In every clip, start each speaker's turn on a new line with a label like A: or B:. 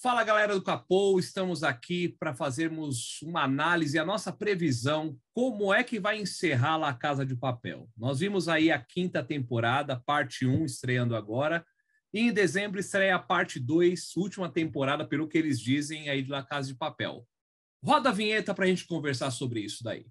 A: Fala galera do Capô, estamos aqui para fazermos uma análise, a nossa previsão, como é que vai encerrar La Casa de Papel. Nós vimos aí a quinta temporada, parte 1, estreando agora, e em dezembro estreia a parte 2, última temporada, pelo que eles dizem aí de La Casa de Papel. Roda a vinheta para a gente conversar sobre isso daí.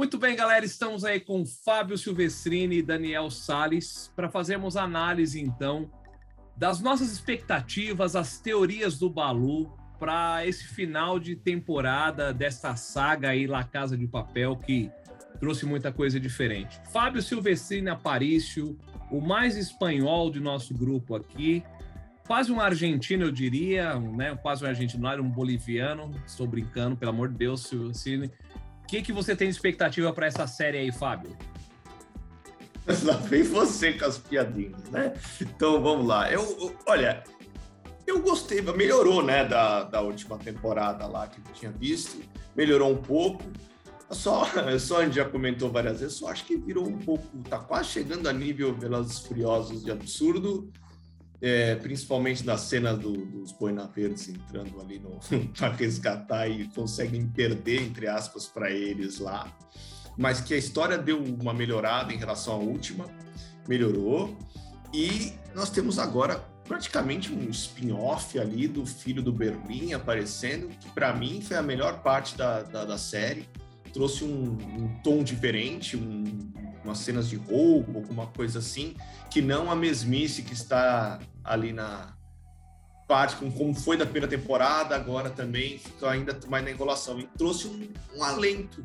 A: Muito bem, galera, estamos aí com Fábio Silvestrini e Daniel Sales para fazermos análise, então, das nossas expectativas, as teorias do Balu para esse final de temporada desta saga aí, La Casa de Papel, que trouxe muita coisa diferente. Fábio Silvestrini Aparício, o mais espanhol de nosso grupo aqui, quase um argentino, eu diria, né? quase um argentino, um boliviano, estou brincando, pelo amor de Deus, Silvestrini que, que você tem de expectativa para essa série aí, Fábio?
B: Lá vem você com as piadinhas, né? Então vamos lá. Eu, eu, olha, eu gostei, melhorou, né, da, da última temporada lá que eu tinha visto, melhorou um pouco. Só, só a gente já comentou várias vezes, só acho que virou um pouco, tá quase chegando a nível Velozes Furiosos de absurdo é, principalmente na cena do, dos Boina Verdes entrando ali para resgatar e conseguem perder, entre aspas, para eles lá. Mas que a história deu uma melhorada em relação à última, melhorou. E nós temos agora praticamente um spin-off ali do filho do Berlim aparecendo, que para mim foi a melhor parte da, da, da série. Trouxe um, um tom diferente, um, umas cenas de roubo, alguma coisa assim, que não a mesmice que está ali na parte com como foi da primeira temporada, agora também fica ainda mais na enrolação. E trouxe um, um alento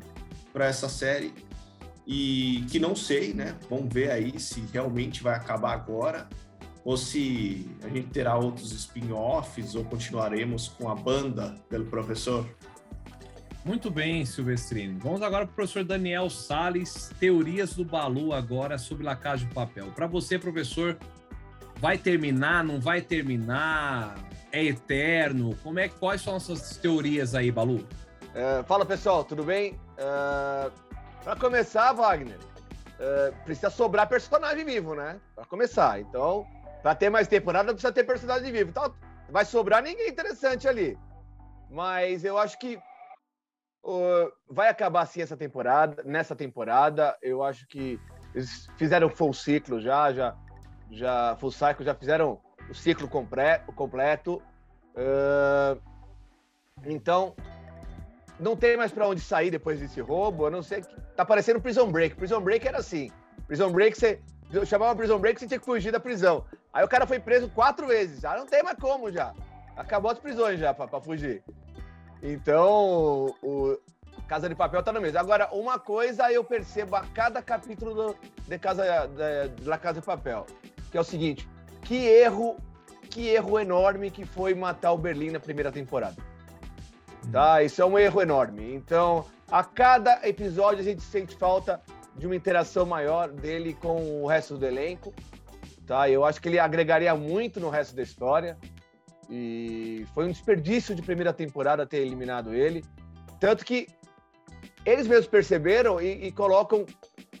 B: para essa série e que não sei, né? Vamos ver aí se realmente vai acabar agora ou se a gente terá outros spin-offs ou continuaremos com a banda pelo professor.
A: Muito bem, Silvestrini. Vamos agora para o professor Daniel Sales, teorias do Balu agora sobre La Casa de Papel. Para você, professor, vai terminar, não vai terminar? É eterno? Como é quais são as suas teorias aí, Balu?
C: Uh, fala pessoal, tudo bem? É, para começar, Wagner, uh, precisa sobrar personagem vivo, né? Para começar. Então, para ter mais temporada, precisa ter personagem vivo. Então, vai sobrar ninguém interessante ali. Mas eu acho que vai acabar assim essa temporada, nessa temporada. Eu acho que eles fizeram full ciclo já, já, já full cycle, já fizeram o ciclo completo. Uh, então, não tem mais para onde sair depois desse roubo. A não ser que tá parecendo Prison Break. Prison Break era assim. Prison Break você chamava Prison Break, você tinha que fugir da prisão. Aí o cara foi preso quatro vezes. Já não tem mais como já. Acabou as prisões já para fugir. Então, o Casa de Papel tá no mesmo. Agora, uma coisa eu percebo a cada capítulo de Casa de, La Casa de Papel, que é o seguinte: que erro, que erro enorme que foi matar o Berlim na primeira temporada. Tá? Isso é um erro enorme. Então, a cada episódio a gente sente falta de uma interação maior dele com o resto do elenco. Tá? Eu acho que ele agregaria muito no resto da história. E foi um desperdício de primeira temporada ter eliminado ele. Tanto que eles mesmos perceberam e, e colocam,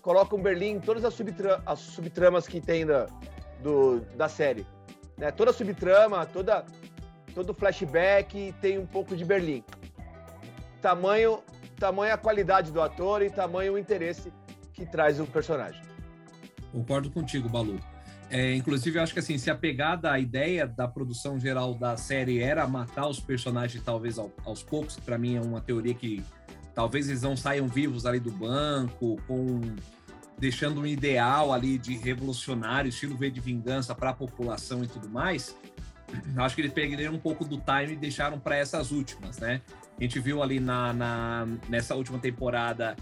C: colocam Berlim em todas as, subtra as subtramas que tem da, do, da série. Né? Toda subtrama, toda, todo flashback tem um pouco de Berlim. Tamanho, tamanho a qualidade do ator e tamanho o interesse que traz o personagem.
A: Concordo contigo, Balu. É, inclusive, eu acho que assim, se a pegada, a ideia da produção geral da série era matar os personagens, talvez ao, aos poucos, para mim é uma teoria que talvez eles não saiam vivos ali do banco, com deixando um ideal ali de revolucionário, estilo V de vingança para a população e tudo mais. Acho que eles pegaram um pouco do time e deixaram para essas últimas, né? A gente viu ali na, na, nessa última temporada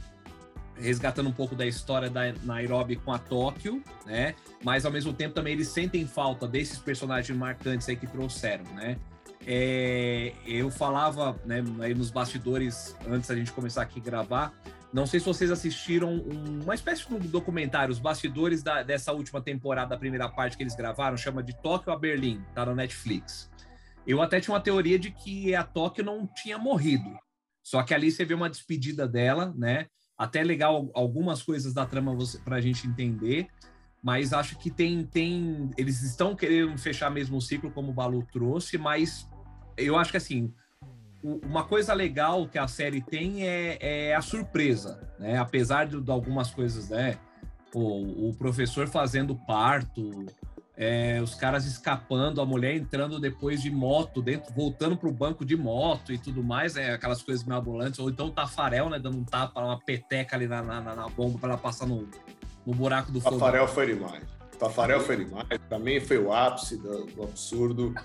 A: resgatando um pouco da história da Nairobi com a Tóquio, né? Mas ao mesmo tempo também eles sentem falta desses personagens marcantes aí que trouxeram, né? é, eu falava né, aí nos bastidores, antes da gente começar aqui a gravar, não sei se vocês assistiram uma espécie de documentário, os bastidores da, dessa última temporada, da primeira parte que eles gravaram, chama de Tóquio a Berlim, tá no Netflix. Eu até tinha uma teoria de que a Tóquio não tinha morrido. Só que ali você vê uma despedida dela, né? Até legal algumas coisas da trama para a gente entender mas acho que tem, tem eles estão querendo fechar mesmo o ciclo como o Balu trouxe, mas eu acho que assim uma coisa legal que a série tem é, é a surpresa, né? Apesar de, de algumas coisas, né? O, o professor fazendo parto, é, os caras escapando, a mulher entrando depois de moto, dentro, voltando para o banco de moto e tudo mais, né? aquelas coisas meio ambulantes, ou então o Tafarel, né? Dando um tapa, uma peteca ali na, na, na bomba para ela passar no, no buraco do
B: fogo. Tafarel foi demais. Tafarel foi demais. Também foi o ápice do, do absurdo.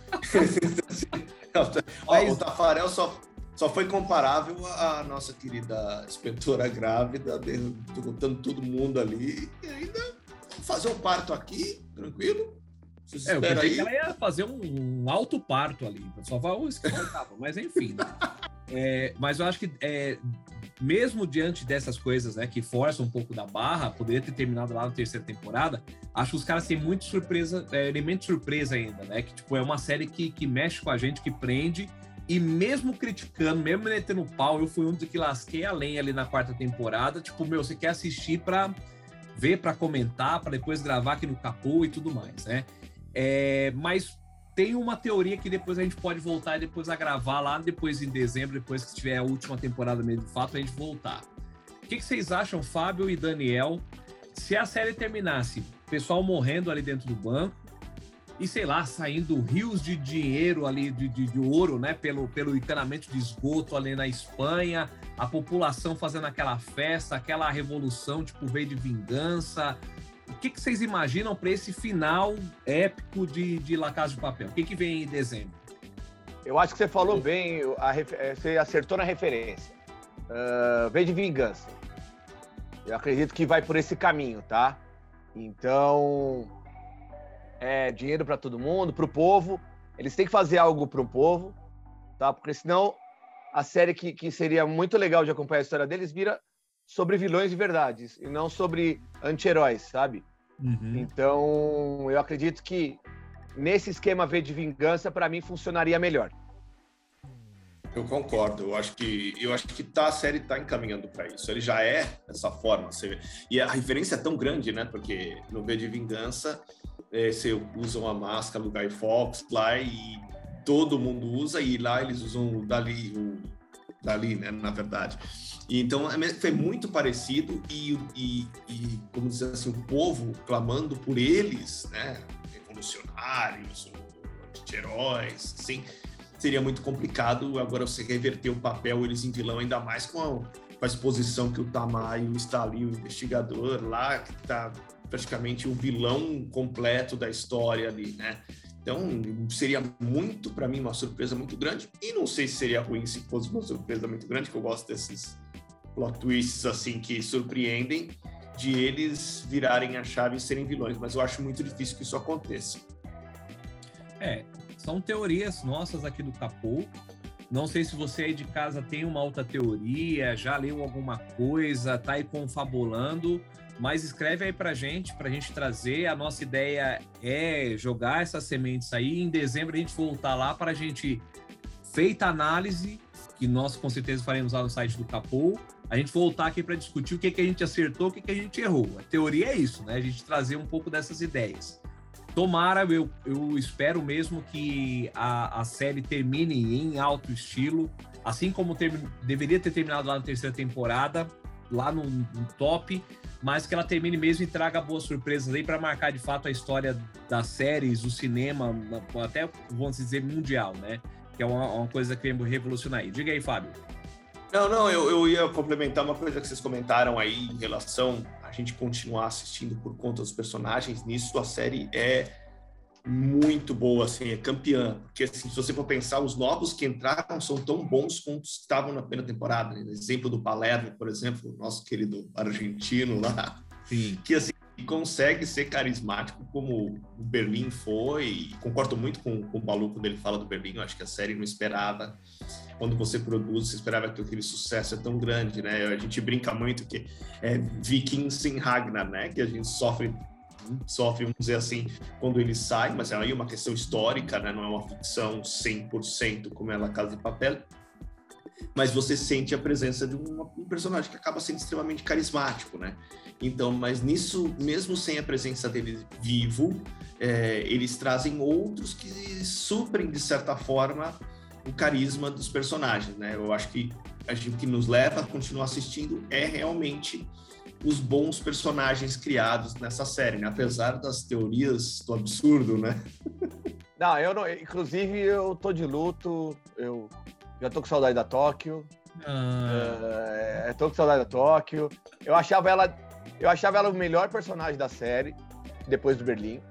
B: Ó, o Tafarel só, só foi comparável à nossa querida inspetora grávida, derrotando todo mundo ali. E ainda fazer um parto aqui, tranquilo.
A: É, eu pensei aí. que ela ia fazer um, um alto parto ali. Só vai o mas enfim. Né? É, mas eu acho que é, mesmo diante dessas coisas, né, que forçam um pouco da barra, poderia ter terminado lá na terceira temporada, acho que os caras têm muito surpresa, é, elemento de surpresa ainda, né, que tipo, é uma série que, que mexe com a gente, que prende, e mesmo criticando, mesmo metendo pau, eu fui um dos que lasquei a lenha ali na quarta temporada, tipo, meu, você quer assistir para ver, para comentar, para depois gravar aqui no capô e tudo mais, né, é, mas tem uma teoria que depois a gente pode voltar e depois a gravar lá depois em dezembro, depois que tiver a última temporada mesmo de fato, a gente voltar. O que, que vocês acham, Fábio e Daniel, se a série terminasse, pessoal morrendo ali dentro do banco e sei lá, saindo rios de dinheiro ali, de, de, de ouro, né, pelo, pelo encanamento de esgoto ali na Espanha, a população fazendo aquela festa, aquela revolução, tipo, veio de vingança, o que, que vocês imaginam para esse final épico de, de La Casa de Papel? O que, que vem em dezembro?
C: Eu acho que você falou bem, a, eh, você acertou na referência. Uh, vem de vingança. Eu acredito que vai por esse caminho, tá? Então, é dinheiro para todo mundo, para o povo. Eles têm que fazer algo para o povo, tá? Porque senão a série que, que seria muito legal de acompanhar a história deles vira sobre vilões de verdade e não sobre anti-heróis, sabe? Uhum. Então, eu acredito que nesse esquema V de vingança, para mim, funcionaria melhor.
B: Eu concordo. Eu acho que eu acho que tá, a série está encaminhando para isso. Ele já é dessa forma. Você, e a referência é tão grande, né? Porque no V de Vingança é, você usa uma máscara do Guy Fawkes lá e todo mundo usa e lá eles usam o Dali, o Dali, né? Na verdade. Então é foi muito parecido e, e, e, como dizer assim, o povo clamando por eles, né, revolucionários, heróis, assim, seria muito complicado agora você reverter o papel eles em vilão, ainda mais com a, com a exposição que o Tamayo está ali, o investigador lá, que está praticamente o vilão completo da história ali, né? Então, seria muito, para mim, uma surpresa muito grande. E não sei se seria ruim se fosse uma surpresa muito grande, que eu gosto desses plot twists assim que surpreendem de eles virarem a chave e serem vilões, mas eu acho muito difícil que isso aconteça.
A: É, são teorias nossas aqui do Capô. Não sei se você aí de casa tem uma outra teoria, já leu alguma coisa, tá aí confabulando, mas escreve aí pra gente, pra gente trazer. A nossa ideia é jogar essas sementes aí. Em dezembro a gente voltar lá para a gente, feita a análise, que nós com certeza faremos lá no site do Capô, a gente voltar aqui para discutir o que, que a gente acertou, o que, que a gente errou. A teoria é isso, né? A gente trazer um pouco dessas ideias. Tomara, eu, eu espero mesmo que a, a série termine em alto estilo, assim como deveria ter terminado lá na terceira temporada, lá no, no, top, mas que ela termine mesmo e traga boas surpresas aí para marcar de fato a história das séries, do cinema, até vamos dizer mundial, né? Que é uma, uma coisa que vem revolucionar aí. Diga aí, Fábio.
B: Não, não, eu, eu ia complementar uma coisa que vocês comentaram aí em relação a gente continuar assistindo por conta dos personagens. Nisso a série é muito boa, assim, é campeã. Porque assim, se você for pensar, os novos que entraram são tão bons quanto estavam na primeira temporada. Né? Exemplo do Palermo, por exemplo, nosso querido argentino lá. Sim. Que assim, consegue ser carismático como o Berlim foi. Concordo muito com, com o Balu quando ele fala do Berlim. Eu acho que a série não esperava. Quando você produz, você esperava que aquele sucesso é tão grande, né? A gente brinca muito que é Vikings sem Ragnar, né? Que a gente sofre sofre, vamos dizer assim, quando ele sai, mas é aí uma questão histórica, né? não é uma ficção 100% como é a Casa de Papel, mas você sente a presença de um, um personagem que acaba sendo extremamente carismático, né? Então, mas nisso, mesmo sem a presença dele vivo, é, eles trazem outros que suprem, de certa forma, o carisma dos personagens, né? Eu acho que a gente que nos leva a continuar assistindo é realmente os bons personagens criados nessa série, né? Apesar das teorias do absurdo, né?
C: Não, eu não. Inclusive, eu tô de luto, eu já tô com saudade da Tóquio. Ah. É, tô com saudade da Tóquio. Eu achava ela eu achava ela o melhor personagem da série, depois do Berlim.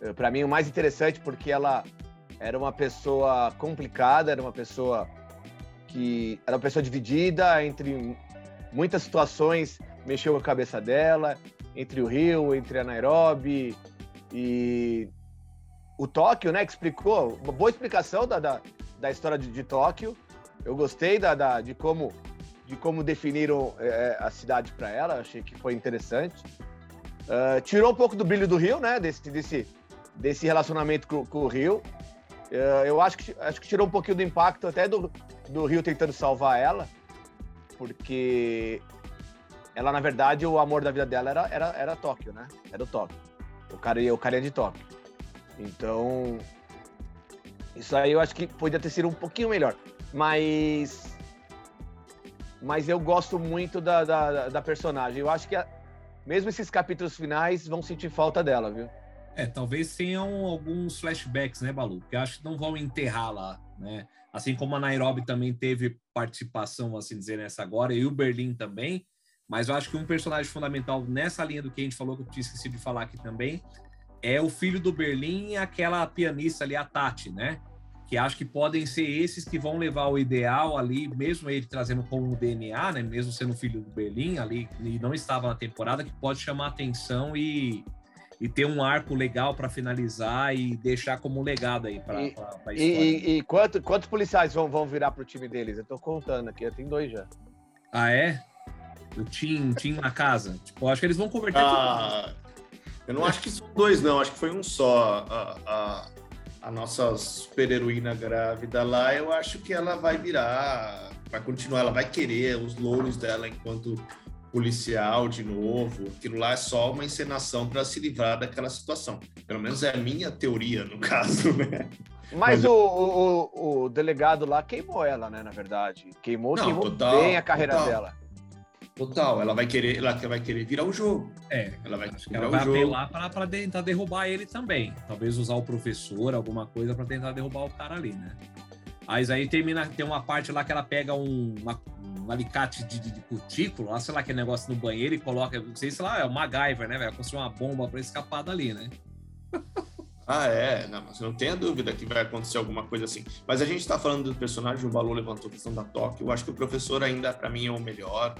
C: Eh, Para mim, o mais interessante, porque ela era uma pessoa complicada, era uma pessoa que era uma pessoa dividida entre muitas situações, mexeu com a cabeça dela, entre o Rio, entre a Nairobi e o Tóquio, né, que explicou, uma boa explicação da, da, da história de, de, Tóquio. Eu gostei da, da, de como de como definiram é, a cidade para ela, achei que foi interessante. Uh, tirou um pouco do brilho do Rio, né? Desse, desse, desse relacionamento com, com o Rio. Uh, eu acho que, acho que tirou um pouquinho do impacto até do, do Rio tentando salvar ela, porque ela, na verdade, o amor da vida dela era, era, era Tóquio, né? Era o Tóquio. O cara, o carinha de Tóquio. Então, isso aí eu acho que podia ter sido um pouquinho melhor. Mas mas eu gosto muito da, da, da personagem. Eu acho que a, mesmo esses capítulos finais vão sentir falta dela, viu?
A: É, talvez tenham alguns flashbacks, né, Balu? Que acho que não vão enterrar lá, né? Assim como a Nairobi também teve participação, assim dizer, nessa agora, e o Berlim também. Mas eu acho que um personagem fundamental nessa linha do que a gente falou, que eu tinha esquecido de falar aqui também, é o filho do Berlim e aquela pianista ali, a Tati, né? que acho que podem ser esses que vão levar o ideal ali, mesmo ele trazendo como DNA, né, mesmo sendo filho do Berlim ali, e não estava na temporada, que pode chamar atenção e, e ter um arco legal para finalizar e deixar como legado aí para a
C: história. E, e, e quanto, quantos policiais vão, vão virar para o time deles? Eu estou contando aqui, eu tenho dois já.
A: Ah, é? O Tim, Tim na casa. Tipo, acho que eles vão converter.
B: Ah, eu não acho que são dois, não. Acho que foi um só. A, a, a nossa super heroína grávida lá, eu acho que ela vai virar, vai continuar, ela vai querer os louros dela enquanto policial de novo. Aquilo lá é só uma encenação para se livrar daquela situação. Pelo menos é a minha teoria, no caso, né?
C: Mas, Mas o, o, o, delegado lá queimou ela, né? Na verdade. Queimou, Não, queimou total, bem a carreira total. dela.
B: Total, ela vai querer, ela vai querer virar o jogo.
A: É, ela vai, ela vai apelar para tentar derrubar ele também. Talvez usar o professor, alguma coisa para tentar derrubar o cara ali, né? Mas aí termina, tem uma parte lá que ela pega um, uma, um alicate de, de, de, cutículo, lá, sei lá, que negócio no banheiro e coloca, não sei se lá é o MacGyver, né, velho? Construir uma bomba para escapar dali, né?
B: Ah, é, não, mas não tenha dúvida que vai acontecer alguma coisa assim. Mas a gente está falando do personagem, o Balu levantou a questão da Tóquio. Eu acho que o professor ainda, para mim, é o melhor.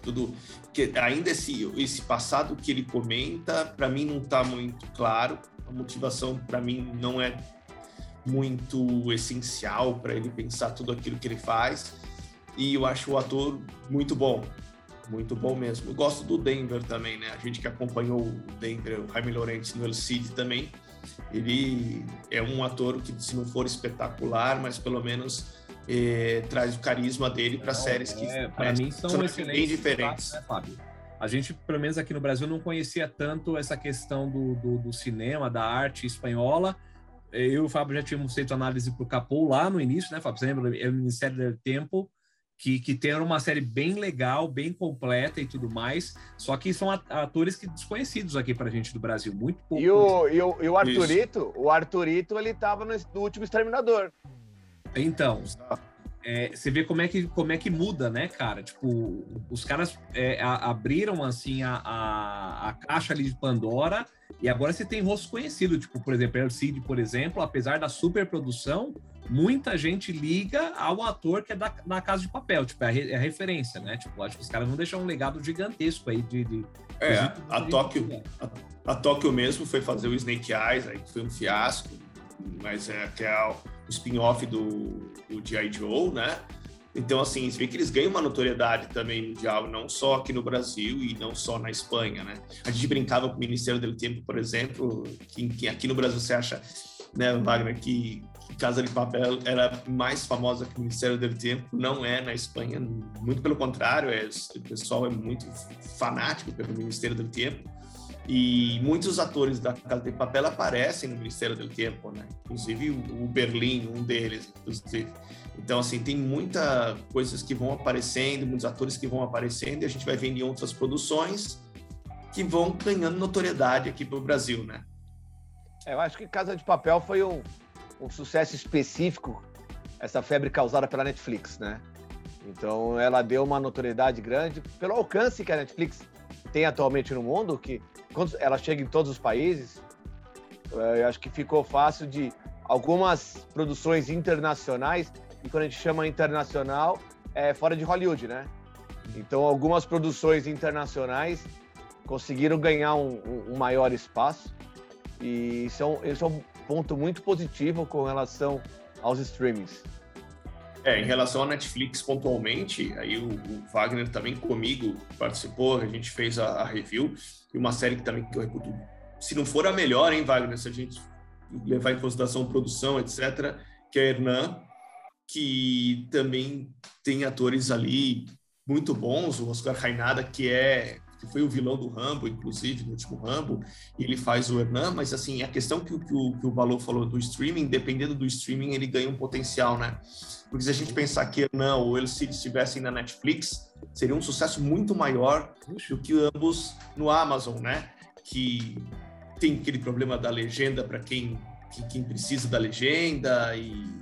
B: Tudo que ainda esse, esse passado que ele comenta, para mim não está muito claro. A motivação, para mim, não é muito essencial para ele pensar tudo aquilo que ele faz. E eu acho o ator muito bom, muito bom mesmo. Eu gosto do Denver também, né? A gente que acompanhou o Denver, o Jaime Laurenti no El Cid também ele é um ator que, se não for espetacular, mas pelo menos é, traz o carisma dele para séries que
A: é, para mim são, são bem diferentes. Né, Fábio? A gente, pelo menos aqui no Brasil, não conhecia tanto essa questão do, do, do cinema, da arte espanhola. Eu e o Fábio já tínhamos feito análise para o Capô lá no início, né, Fábio? Você lembra? É o Ministério do Tempo que, que tem uma série bem legal, bem completa e tudo mais. Só que são atores que desconhecidos aqui pra gente do Brasil, muito pouco.
C: E o, e o, e o Arthurito, Isso. o Arthurito, ele tava no, no último Exterminador.
A: Então, é, você vê como é, que, como é que muda, né, cara? Tipo, os caras é, a, abriram, assim, a, a, a, caixa ali de Pandora e agora você tem rosto conhecido. Tipo, por exemplo, El Cid, por exemplo, apesar da superprodução, muita gente liga ao ator que é da, da Casa de Papel, tipo, é a, é a referência, né? Tipo, acho que os caras vão deixar um legado gigantesco aí de. de
B: é, a Tóquio, a, a Tóquio mesmo foi fazer o Snake Eyes, aí foi um fiasco, mas é que é o spin-off do, do G.I. Joe, né? Então, assim, você vê que eles ganham uma notoriedade também mundial, não só aqui no Brasil e não só na Espanha, né? A gente brincava com o Ministério do Tempo, por exemplo, que, que aqui no Brasil você acha, né, Wagner, que Casa de Papel era mais famosa que o Ministério do Tempo, não é na Espanha, muito pelo contrário, é, o pessoal é muito fanático pelo Ministério do Tempo. E muitos atores da Casa de Papel aparecem no Ministério do Tempo, né? Inclusive o Berlim, um deles, inclusive. Então, assim, tem muitas coisas que vão aparecendo, muitos atores que vão aparecendo, e a gente vai vendo em outras produções que vão ganhando notoriedade aqui para o Brasil, né?
C: É, eu acho que Casa de Papel foi um, um sucesso específico, essa febre causada pela Netflix, né? Então ela deu uma notoriedade grande pelo alcance que a Netflix tem atualmente no mundo, que quando ela chega em todos os países, eh, eu acho que ficou fácil de algumas produções internacionais, e quando a gente chama internacional, é fora de Hollywood, né? Então algumas produções internacionais conseguiram ganhar um, um maior espaço e isso é, um, isso é um ponto muito positivo com relação aos streamings.
B: É, em relação à Netflix pontualmente, aí o, o, Wagner também comigo participou, a gente fez a, a, review, e uma série que também que eu reputo, se não for a melhor, hein, Wagner, se a gente levar em consideração produção, etc., que é a Hernan, que também tem atores ali muito bons, o Oscar Rainada, que é que foi o vilão do Rambo, inclusive, no último Rambo, ele faz o Hernan, mas assim, a questão que, que, o, que o Valor falou do streaming, dependendo do streaming, ele ganha um potencial, né? Porque se a gente pensar que Hernan ou El Cid estivessem na Netflix, seria um sucesso muito maior do que ambos no Amazon, né? Que tem aquele problema da legenda para quem, quem precisa da legenda e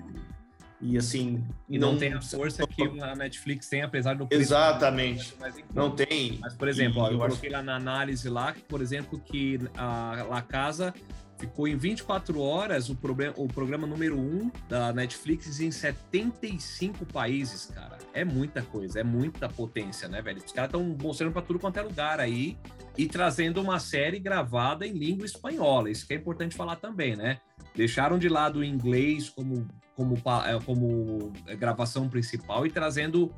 B: e assim.
A: E não, não tem a força que a Netflix tem, apesar do
B: preço. Exatamente. Mas, não tem.
A: Mas, por exemplo, ó, eu coloquei lá na análise lá, por exemplo, que a La Casa ficou em 24 horas o, problema, o programa número 1 da Netflix em 75 países, cara. É muita coisa, é muita potência, né, velho? Os caras estão mostrando para tudo quanto é lugar aí e trazendo uma série gravada em língua espanhola. Isso que é importante falar também, né? Deixaram de lado o inglês como como, é, como é, gravação principal e trazendo,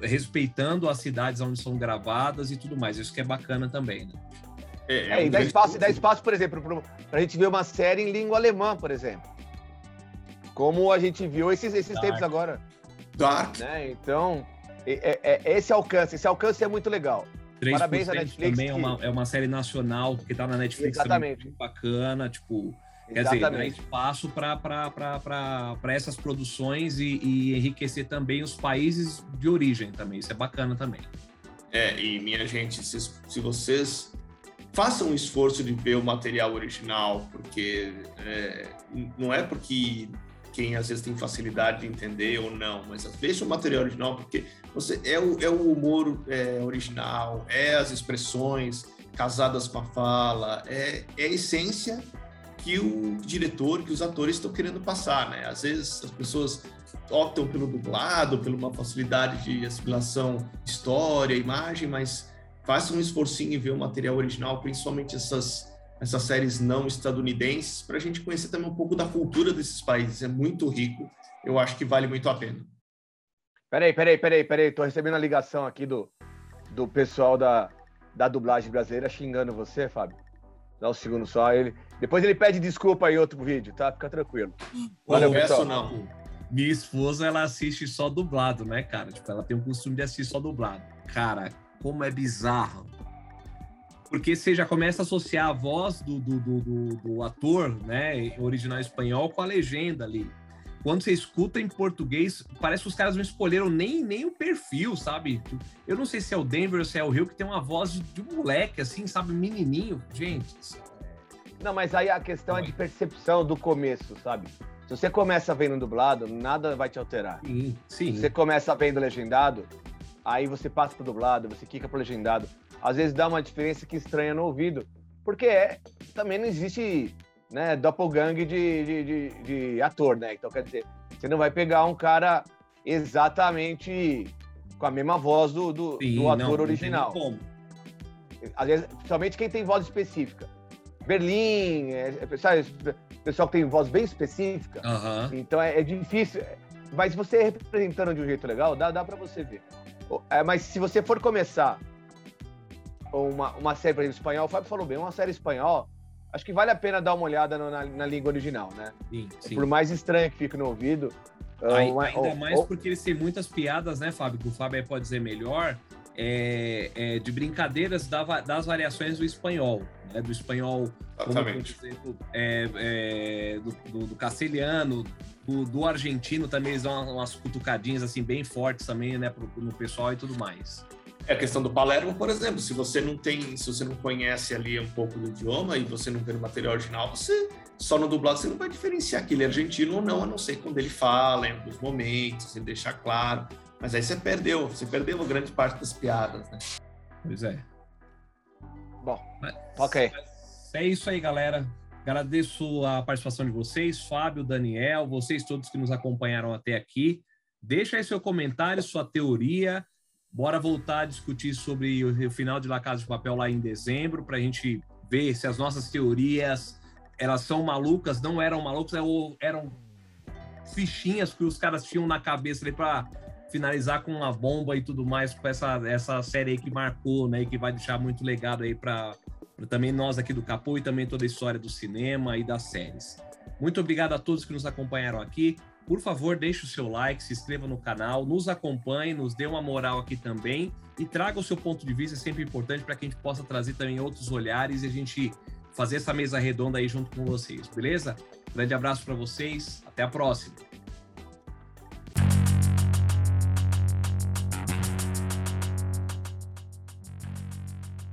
A: respeitando as cidades onde são gravadas e tudo mais. Isso que é bacana também, né?
C: É, é, é e dá espaço, dá espaço, por exemplo, para a gente ver uma série em língua alemã, por exemplo. Como a gente viu esses, esses tempos agora.
B: Dark.
C: Né? Então, é, é, esse alcance, esse alcance é muito legal.
A: Parabéns à Netflix. Também que... é, uma, é uma série nacional que está na Netflix
C: Exatamente.
A: também, bacana, tipo Quer dizer, dar espaço para essas produções e, e, enriquecer também os países de origem também. Isso é bacana também.
B: É, e minha gente, se, se vocês façam um esforço de ver o material original, porque é, não é porque quem às vezes tem facilidade de entender ou não, mas veja o material original, porque você é o, é o humor é, original, é as expressões casadas com a fala, é, é a essência que o diretor, que os atores estão querendo passar, né? Às vezes as pessoas optam pelo dublado, por uma facilidade de assimilação história, imagem, mas façam um esforcinho em ver o material original, principalmente essas essas séries não estadunidenses, para a gente conhecer também um pouco da cultura desses países. É muito rico. Eu acho que vale muito a pena.
C: Peraí, peraí, peraí, peraí. Tô recebendo a ligação aqui do, do pessoal da, da dublagem brasileira xingando você, Fábio. Dá um segundo só. Ele, depois ele pede desculpa em outro vídeo, tá? Fica tranquilo.
B: Valeu, Ô, pessoal. não.
A: Minha esposa, ela assiste só dublado, né, cara? Tipo, ela tem o costume de assistir só dublado. Cara, como é bizarro. Porque você já começa a associar a voz do, do, do, do, do ator, né, original espanhol, com a legenda ali quando você escuta em português, parece que os caras não escolheram nem, nem o perfil, sabe? Eu não sei se é o Denver ou se é o Rio, que tem uma voz de, de um moleque, assim, sabe? Menininho. Gente.
C: Não, mas aí a questão é de percepção do começo, sabe? Se você começa vendo dublado, nada vai te alterar.
A: Sim, sim.
C: Se você começa vendo legendado, aí você passa pro dublado, você quica pro legendado. Às vezes dá uma diferença que estranha no ouvido. Porque é, também não existe né, doppelgang de, de, de, de ator, né? Então, quer dizer, você não vai pegar um cara exatamente com a mesma voz do, do, Sim, do ator não, original. Não Às vezes, principalmente quem tem voz específica. Berlim, é, é, sabe, pessoal que tem voz bem específica. Uhum. Então é, é, difícil. Mas você representando de um jeito legal, dá, dá para você ver. É, mas se você for começar uma, uma série, por exemplo, espanhol, o Fábio falou bem, uma série espanhol, acho que vale a pena dar uma olhada no, na, na, língua original, né? Sim, sim. Por mais estranho que fique no ouvido.
A: Aí, uma, ainda ou, mais ou... porque eles têm muitas piadas, né, Fábio? Que o Fábio pode dizer melhor. É, é, de brincadeiras da, das variações do espanhol, né? do espanhol,
B: Exatamente.
A: como, exemplo, é, é, do, do, do, castelhano, do, do, argentino também eles dão umas cutucadinhas assim bem fortes também, né, pro, no pessoal e tudo mais.
B: É a questão do Palermo, por exemplo, se você não tem, se você não conhece ali um pouco do idioma e você não vê no material original, você só no dublado você não vai diferenciar que ele é argentino ou não, a não ser quando ele fala em alguns momentos, sem deixar claro. Mas aí você perdeu, você perdeu grande parte das piadas, né?
A: Pois é.
C: Bom, mas, ok.
A: É isso aí, galera. Agradeço a participação de vocês, Fábio, Daniel, vocês todos que nos acompanharam até aqui. Deixa aí seu comentário, sua teoria. Bora voltar a discutir sobre o final de La Casa de Papel lá em dezembro, para a gente ver se as nossas teorias elas são malucas, não eram malucas, eram fichinhas que os caras tinham na cabeça ali para finalizar com uma bomba e tudo mais com essa, essa série aí que marcou, né, e que vai deixar muito legado aí para também nós aqui do Capô e também toda a história do cinema e das séries. Muito obrigado a todos que nos acompanharam aqui. Por favor, deixe o seu like, se inscreva no canal, nos acompanhe, nos dê uma moral aqui também e traga o seu ponto de vista, é sempre importante para que a gente possa trazer também outros olhares e a gente fazer essa mesa redonda aí junto com vocês, beleza? Grande abraço para vocês, até a próxima.